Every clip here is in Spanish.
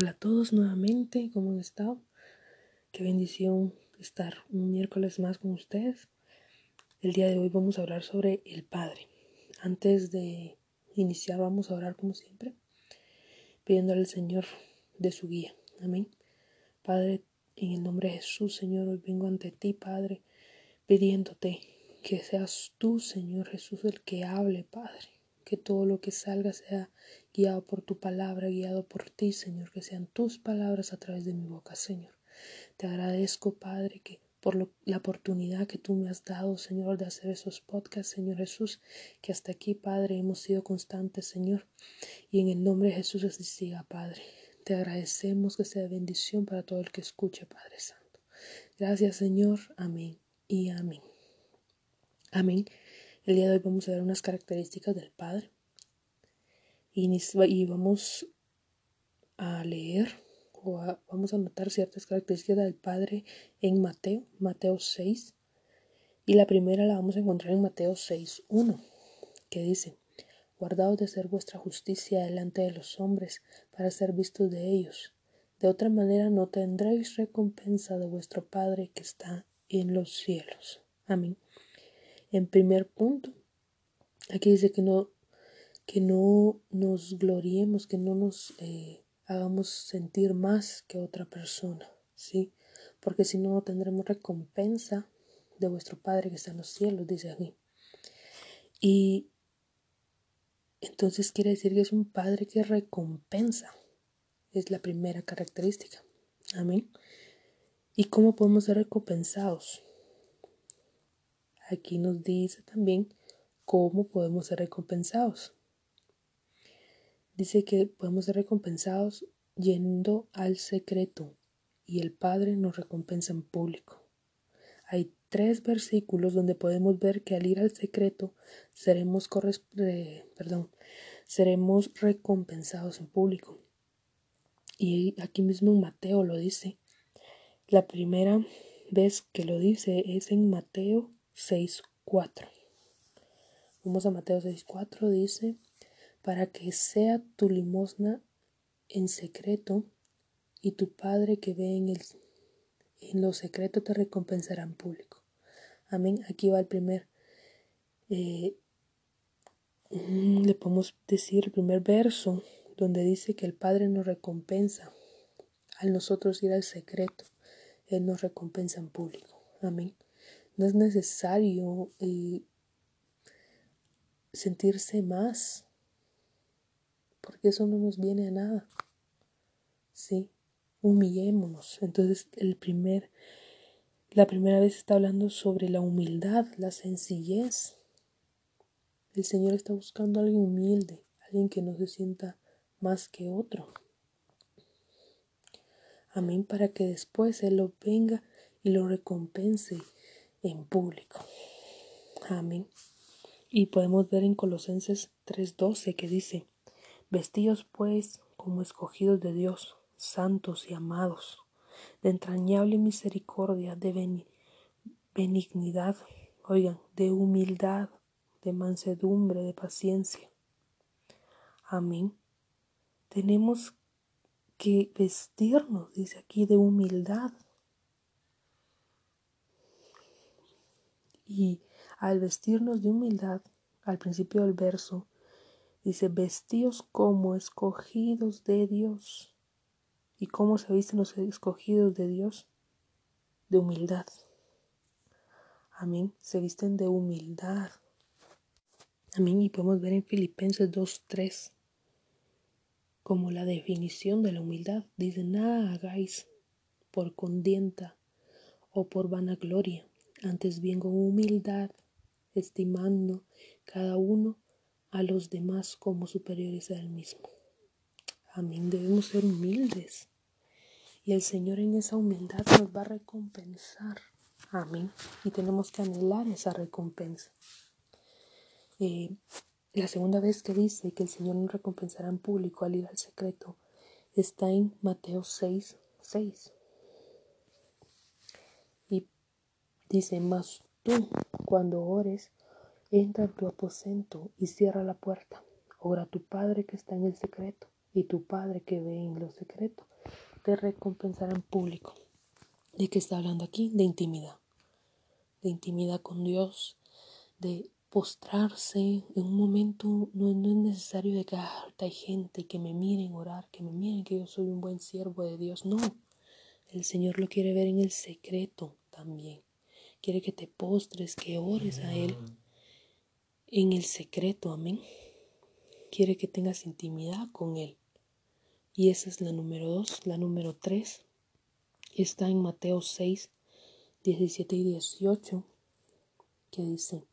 Hola a todos nuevamente, ¿cómo han estado? Qué bendición estar un miércoles más con ustedes. El día de hoy vamos a hablar sobre el Padre. Antes de iniciar vamos a orar como siempre, pidiéndole al Señor de su guía. Amén. Padre, en el nombre de Jesús, Señor, hoy vengo ante ti, Padre, pidiéndote que seas tú, Señor Jesús, el que hable, Padre que todo lo que salga sea guiado por tu palabra, guiado por ti, Señor, que sean tus palabras a través de mi boca, Señor. Te agradezco, Padre, que por la oportunidad que tú me has dado, Señor, de hacer esos podcasts, Señor Jesús, que hasta aquí, Padre, hemos sido constantes, Señor, y en el nombre de Jesús así siga, Padre. Te agradecemos que sea bendición para todo el que escuche, Padre Santo. Gracias, Señor. Amén y amén. Amén. El día de hoy vamos a ver unas características del Padre y, vamos a leer o vamos a notar ciertas características del Padre en Mateo, Mateo 6. Y la primera la vamos a encontrar en Mateo 6, 1, que dice, Guardaos de hacer vuestra justicia delante de los hombres para ser vistos de ellos. De otra manera no tendréis recompensa de vuestro Padre que está en los cielos. Amén. En primer punto, aquí dice que no, que no nos gloriemos, que no nos eh, hagamos sentir más que otra persona, ¿sí? Porque si no, no tendremos recompensa de vuestro Padre que está en los cielos, dice aquí. Y entonces quiere decir que es un Padre que recompensa. Es la primera característica. Amén. ¿Y cómo podemos ser recompensados? Aquí nos dice también cómo podemos ser recompensados. Dice que podemos ser recompensados yendo al secreto y el Padre nos recompensa en público. Hay tres versículos donde podemos ver que al ir al secreto seremos, perdón, seremos recompensados en público. Y aquí mismo en Mateo lo dice. La primera vez que lo dice es en Mateo 6.4. Vamos a Mateo 6.4, dice, para que sea tu limosna en secreto y tu Padre que ve en, el, en lo secreto te recompensará en público. Amén. Aquí va el primer, eh, mm, le podemos decir el primer verso donde dice que el Padre nos recompensa. Al nosotros ir al secreto, Él nos recompensa en público. Amén. No es necesario eh, sentirse más, porque eso no nos viene a nada. Sí, humillémonos. Entonces, el primer, la primera vez está hablando sobre la humildad, la sencillez. El Señor está buscando a alguien humilde, alguien que no se sienta más que otro. Amén, para que después Él lo venga y lo recompense en público. Amén. Y podemos ver en Colosenses 3:12 que dice, Vestidos pues como escogidos de Dios, santos y amados, de entrañable misericordia, de benignidad, oigan, de humildad, de mansedumbre, de paciencia. Amén. Tenemos que vestirnos, dice aquí, de humildad. Y al vestirnos de humildad, al principio del verso, dice, vestidos como escogidos de Dios. ¿Y cómo se visten los escogidos de Dios? De humildad. Amén. Se visten de humildad. Amén. Y podemos ver en Filipenses 2.3 como la definición de la humildad. Dice, nada hagáis por condienta o por vanagloria, antes bien con humildad, estimando cada uno a los demás como superiores a él mismo. Amén, debemos ser humildes y el Señor en esa humildad nos va a recompensar. Amén, y tenemos que anhelar esa recompensa. Eh, la segunda vez que dice que el Señor nos recompensará en público al ir al secreto está en Mateo 6, 6. Dice, mas tú, cuando ores, entra en tu aposento y cierra la puerta. Ora a tu Padre que está en el secreto, y tu Padre que ve en lo secreto te recompensará en público. ¿De qué está hablando aquí? De intimidad. De intimidad con Dios, de postrarse en un momento. No, es necesario de que ah, hay gente que me miren orar, que me miren que yo soy un buen siervo de Dios. No, el Señor lo quiere ver en el secreto también. Quiere que te postres, que ores a Él en el secreto. Amén. Quiere que tengas intimidad con Él. Y esa es la número dos. La número tres está en Mateo 6, 17 y 18, que dice,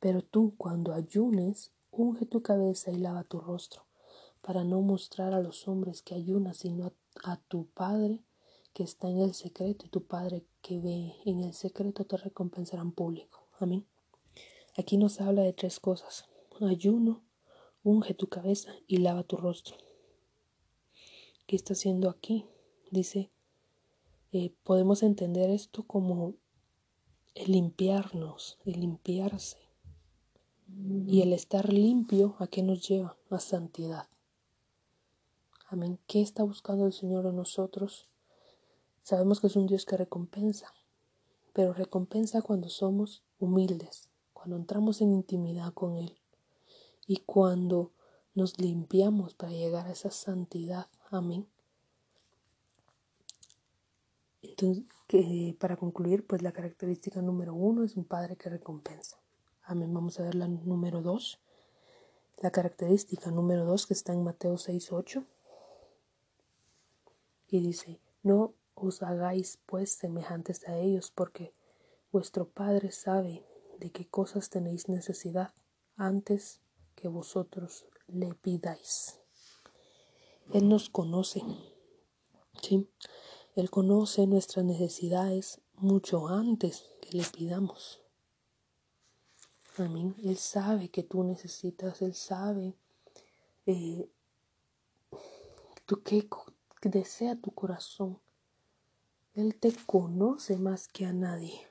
pero tú cuando ayunes, unge tu cabeza y lava tu rostro, para no mostrar a los hombres que ayunas, sino a, a tu Padre que está en el secreto, y tu Padre que ve en el secreto te recompensará en público. Amén. Aquí nos habla de tres cosas. Ayuno, unge tu cabeza y lava tu rostro. ¿Qué está haciendo aquí? Dice, eh, podemos entender esto como el limpiarnos, el limpiarse. Y el estar limpio, ¿a qué nos lleva? A santidad. Amén. ¿Qué está buscando el Señor en nosotros? Sabemos que es un Dios que recompensa, pero recompensa cuando somos humildes, cuando entramos en intimidad con Él y cuando nos limpiamos para llegar a esa santidad. Amén. Entonces, para concluir, pues la característica número uno es un padre que recompensa. Amén. Vamos a ver la número dos. La característica número dos que está en Mateo 6.8. Y dice, no os hagáis pues semejantes a ellos, porque vuestro Padre sabe de qué cosas tenéis necesidad antes que vosotros le pidáis. Él nos conoce, ¿sí? Él conoce nuestras necesidades mucho antes que le pidamos. Amén. Él sabe que tú necesitas, Él sabe eh, tú qué desea tu corazón. Él te conoce más que a nadie.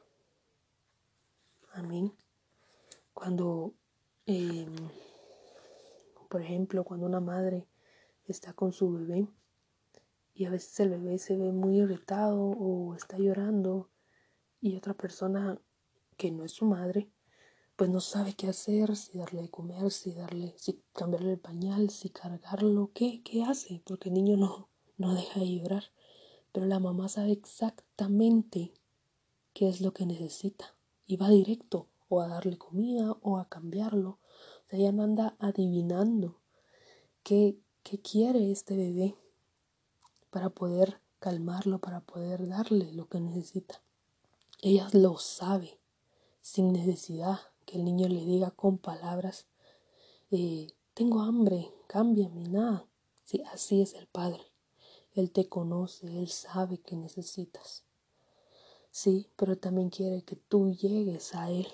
Amén. Cuando, em, por ejemplo, cuando una madre está con su bebé y a veces el bebé se ve muy irritado o está llorando y otra persona que no es su madre, pues no sabe qué hacer, si darle de comer, si darle, si cambiarle el pañal, si cargarlo, qué, qué hace, porque el niño no, no deja de llorar, pero la mamá sabe exactamente qué es lo que necesita y va directo o a darle comida o a cambiarlo. O sea, ella no anda adivinando qué, qué quiere este bebé para poder calmarlo, para poder darle lo que necesita. Ella lo sabe sin necesidad que el niño le diga con palabras, eh, tengo hambre, cámbiame, nada. Sí, así es el Padre. Él te conoce, Él sabe que necesitas. Sí, pero también quiere que tú llegues a Él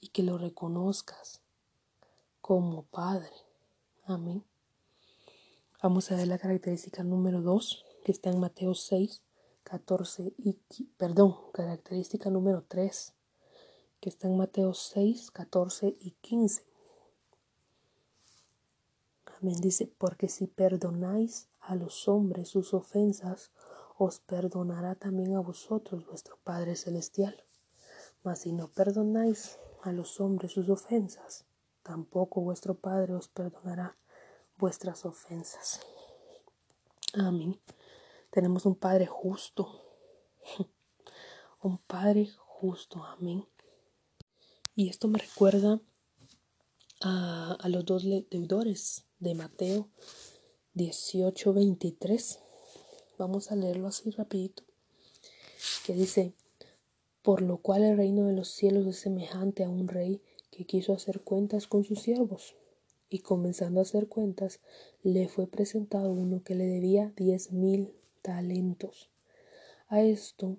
y que lo reconozcas como Padre. Amén. Vamos a ver la característica número 2 que está en Mateo 6, 14 y, perdón, característica número 3 que está en Mateo 6, 14 y 15. Amén. Dice, porque si perdonáis a los hombres sus ofensas, os perdonará también a vosotros vuestro Padre Celestial. Mas si no perdonáis a los hombres sus ofensas, tampoco vuestro Padre os perdonará vuestras ofensas. Amén. Tenemos un Padre justo. Un Padre justo. Amén. Y esto me recuerda a, los dos deudores de Mateo 18:23. Vamos a leerlo así rapidito. Que dice, por lo cual el reino de los cielos es semejante a un rey que quiso hacer cuentas con sus siervos y comenzando a hacer cuentas, le fue presentado uno que le debía diez mil talentos. A esto,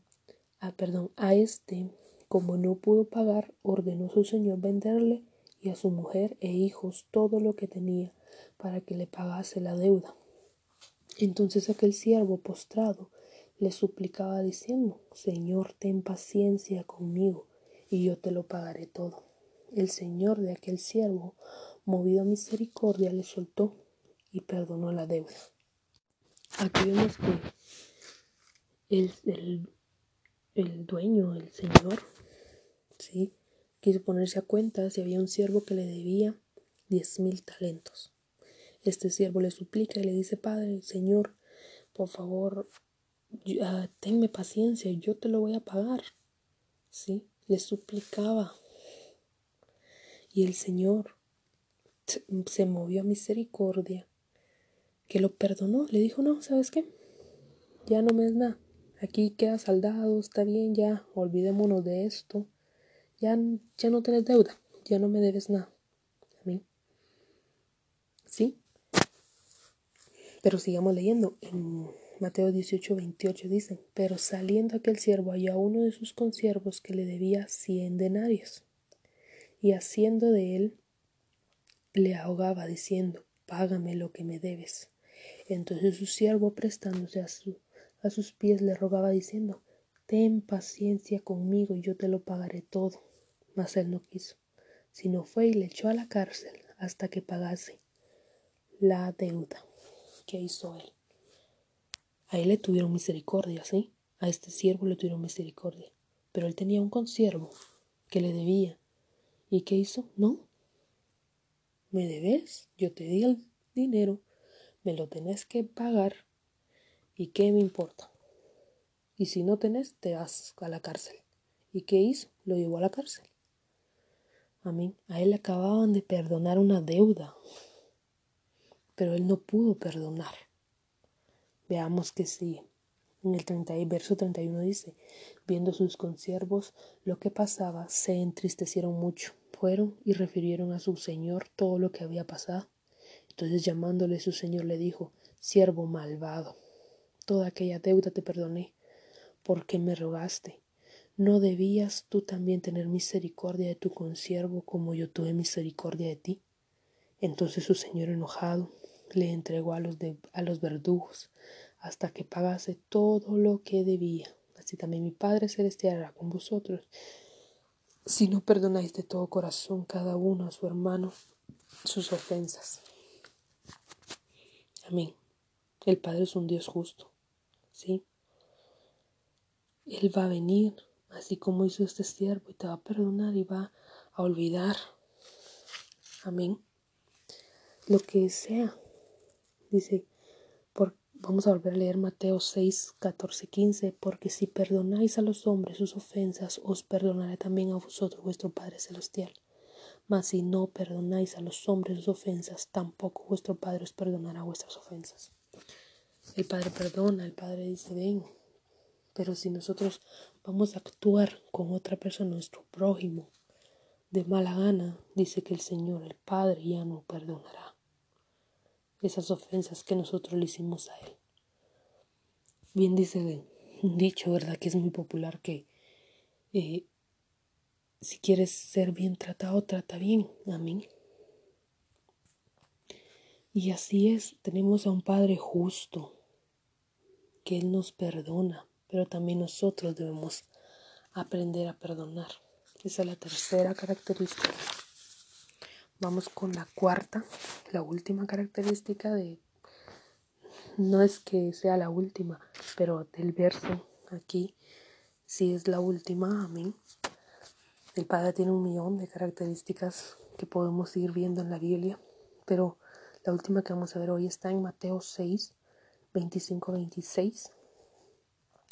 a perdón, a este, como no pudo pagar, ordenó su señor venderle y a su mujer e hijos todo lo que tenía para que le pagase la deuda. Entonces aquel siervo postrado le suplicaba diciendo, Señor, ten paciencia conmigo y yo te lo pagaré todo. El señor de aquel siervo, movido a misericordia, le soltó y perdonó la deuda. Aquí vemos que el, el, el dueño, el señor, ¿sí? quiso ponerse a cuenta si había un siervo que le debía diez mil talentos. Este siervo le suplica y le dice, Padre, Señor, por favor, tenme paciencia, yo te lo voy a pagar. ¿Sí? Le suplicaba. Y el Señor se movió a misericordia, que lo perdonó. Le dijo, no, ¿sabes qué? Ya no me es nada. Aquí queda saldado, está bien, ya, olvidémonos de esto. Ya, ya no tienes deuda, ya no me debes nada. Amén. ¿Sí? Pero sigamos leyendo. En Mateo 18, 28 dice, pero saliendo aquel siervo halló a uno de sus consiervos que le debía cien denarios. Y haciendo de él, le ahogaba diciendo, págame lo que me debes. Entonces su siervo prestándose a, su, a sus pies le rogaba diciendo, ten paciencia conmigo y yo te lo pagaré todo. Mas él no quiso, sino fue y le echó a la cárcel hasta que pagase la deuda que hizo él. A él le tuvieron misericordia, ¿sí? A este siervo le tuvieron misericordia. Pero él tenía un consiervo que le debía. ¿Y qué hizo? No. ¿Me debes? Yo te di el dinero, me lo tenés que pagar. ¿Y qué me importa? Y si no tenés, te vas a la cárcel. ¿Y qué hizo? Lo llevó a la cárcel. Amén. A él acababan de perdonar una deuda, pero él no pudo perdonar. Veamos que sí. En el 30, verso 31 dice, viendo sus consiervos lo que pasaba, se entristecieron mucho. Fueron y refirieron a su señor todo lo que había pasado. Entonces llamándole su señor le dijo, siervo malvado, toda aquella deuda te perdoné, porque me rogaste. ¿No debías tú también tener misericordia de tu consiervo como yo tuve misericordia de ti? Entonces su señor enojado le entregó a los, a los verdugos hasta que pagase todo lo que debía. Así también mi Padre Celestial hará con vosotros. Si no perdonáis de todo corazón cada uno a su hermano sus ofensas. Amén. El Padre es un Dios justo. ¿Sí? Él va a venir, así como hizo este siervo, y te va a perdonar y va a olvidar. Amén. Lo que sea. Dice, Vamos a volver a leer Mateo 6, 14, 15, porque si perdonáis a los hombres sus ofensas, os perdonará también a vosotros vuestro Padre Celestial. Mas si no perdonáis a los hombres sus ofensas, tampoco vuestro Padre os perdonará vuestras ofensas. El Padre perdona, el Padre dice, ven, pero si nosotros vamos a actuar con otra persona, nuestro prójimo, de mala gana, dice que el Señor, el Padre, ya no perdonará esas ofensas que nosotros le hicimos a Él. Bien dice un dicho, ¿verdad? Que es muy popular que eh, si quieres ser bien tratado, trata bien. Amén. Y así es, tenemos a un Padre justo, que Él nos perdona, pero también nosotros debemos aprender a perdonar. Esa es la tercera característica. Vamos con la cuarta, la última característica de... No es que sea la última, pero del verso aquí sí es la última, amén. El Padre tiene un millón de características que podemos ir viendo en la Biblia, pero la última que vamos a ver hoy está en Mateo 6, 25-26.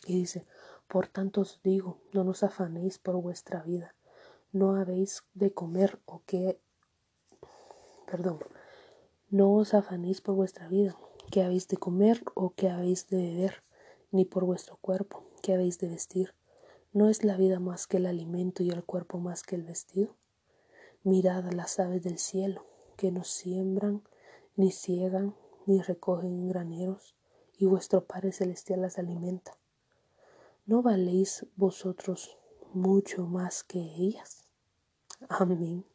Y dice, por tanto os digo, no nos afanéis por vuestra vida, no habéis de comer o qué perdón, no os afanéis por vuestra vida, que habéis de comer o que habéis de beber, ni por vuestro cuerpo, que habéis de vestir. ¿No es la vida más que el alimento y el cuerpo más que el vestido? Mirad las aves del cielo, que no siembran, ni ciegan, ni recogen en graneros, y vuestro Padre Celestial las alimenta. ¿No valéis vosotros mucho más que ellas? Amén.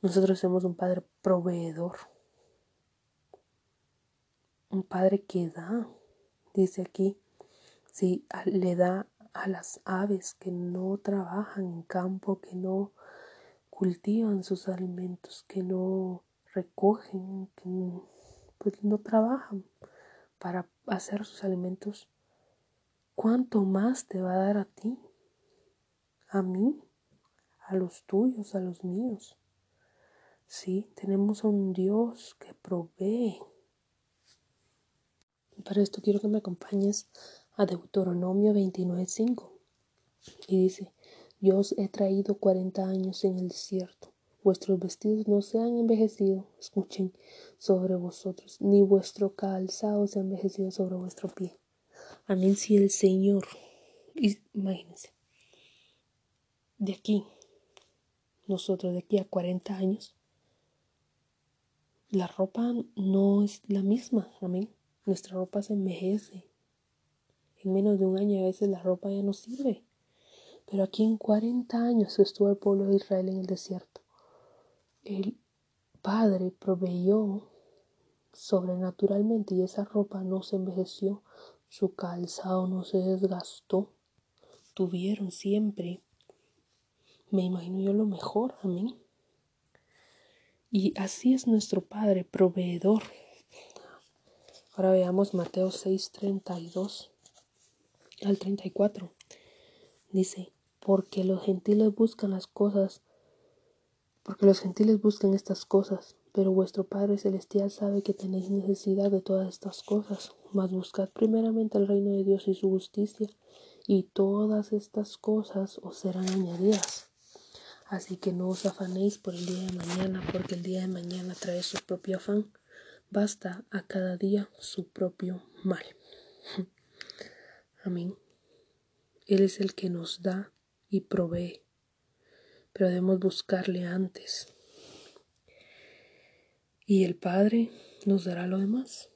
Nosotros somos un Padre proveedor, un Padre que da, dice aquí, si le da a las aves que no trabajan en campo, que no cultivan sus alimentos, que no recogen, que pues no trabajan para hacer sus alimentos, ¿cuánto más te va a dar a ti? A mí, a los tuyos, a los míos. Sí, tenemos a un Dios que provee. Para esto quiero que me acompañes a Deuteronomio 29.5. Y dice, yo os he traído cuarenta años en el desierto. Vuestros vestidos no se han envejecido, escuchen, sobre vosotros, ni vuestro calzado se ha envejecido sobre vuestro pie. Amén, si el Señor, imagínense, de aquí, nosotros de aquí a 40 años, la ropa no es la misma, amén. Nuestra ropa se envejece. En menos de un año a veces la ropa ya no sirve. Pero aquí en 40 años estuvo el pueblo de Israel en el desierto. El Padre proveyó sobrenaturalmente y esa ropa no se envejeció, su calzado no se desgastó. Tuvieron siempre, me imagino yo lo mejor, amén. Y así es nuestro Padre, proveedor. Ahora veamos Mateo 6, 32 al 34. Dice, porque los gentiles buscan las cosas, porque los gentiles buscan estas cosas, pero vuestro Padre Celestial sabe que tenéis necesidad de todas estas cosas. Mas buscad primeramente el reino de Dios y su justicia, y todas estas cosas os serán añadidas. Así que no os afanéis por el día de mañana, porque el día de mañana trae su propio afán. Basta a cada día su propio mal. Amén. Él es el que nos da y provee, pero debemos buscarle antes. Y el Padre nos dará lo demás.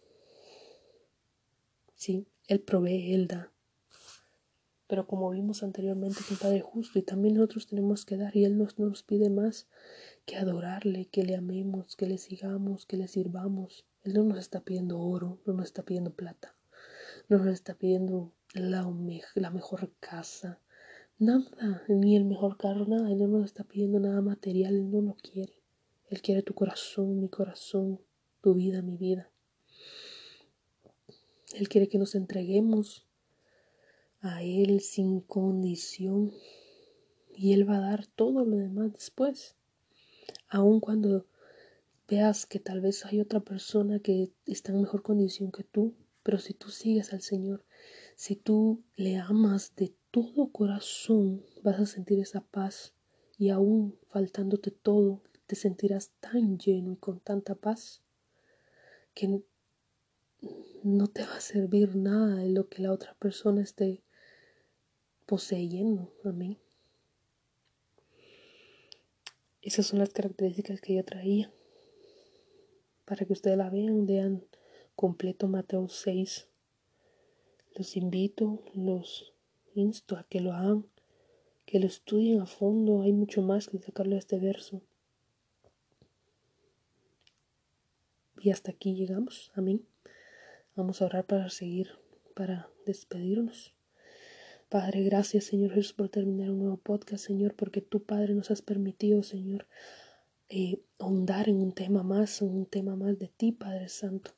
Sí, Él provee, Él da. Pero como vimos anteriormente, es un Padre justo y también nosotros tenemos que dar y Él nos, nos pide más que adorarle, que le amemos, que le sigamos, que le sirvamos. Él no nos está pidiendo oro, no nos está pidiendo plata, no nos está pidiendo la, la mejor casa, nada, ni el mejor carro, nada. Él no nos está pidiendo nada material, Él no lo quiere. Él quiere tu corazón, mi corazón, tu vida, mi vida. Él quiere que nos entreguemos a Él sin condición y Él va a dar todo lo demás después. Aun cuando veas que tal vez hay otra persona que está en mejor condición que tú, pero si tú sigues al Señor, si tú le amas de todo corazón, vas a sentir esa paz y aún faltándote todo, te sentirás tan lleno y con tanta paz que no te va a servir nada de lo que la otra persona esté poseyendo. Amén. Esas son las características que yo traía. Para que ustedes la vean, vean completo Mateo 6. Los invito, los insto a que lo hagan, que lo estudien a fondo. Hay mucho más que sacarle a este verso. Y hasta aquí llegamos. Amén. Vamos a orar para seguir, para despedirnos. Padre, gracias Señor Jesús por terminar un nuevo podcast, Señor, porque tú, Padre, nos has permitido, Señor, eh, ahondar en un tema más, en un tema más de ti, Padre Santo,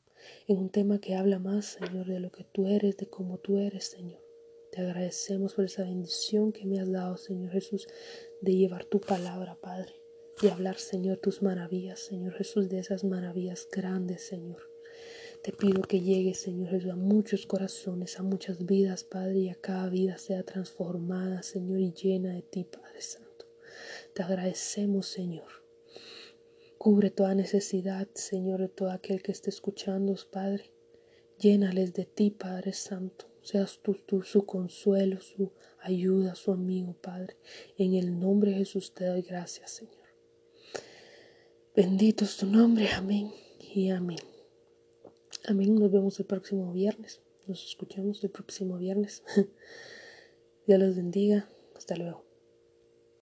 en un tema que habla más, Señor, de lo que tú eres, de cómo tú eres, Señor. Te agradecemos por esa bendición que me has dado, Señor Jesús, de llevar tu palabra, Padre, y hablar, Señor, tus maravillas, Señor Jesús, de esas maravillas grandes, Señor. Te pido que llegues, Señor Jesús, a muchos corazones, a muchas vidas, Padre, y a cada vida sea transformada, Señor, y llena de ti, Padre Santo. Te agradecemos, Señor. Cubre toda necesidad, Señor, de todo aquel que esté escuchando, Padre. Llénales de ti, Padre Santo. Seas tú, tú su consuelo, su ayuda, su amigo, Padre. En el nombre de Jesús te doy gracias, Señor. Bendito es tu nombre, amén y amén. Amén. Nos vemos el próximo viernes. Nos escuchamos el próximo viernes. Dios los bendiga. Hasta luego.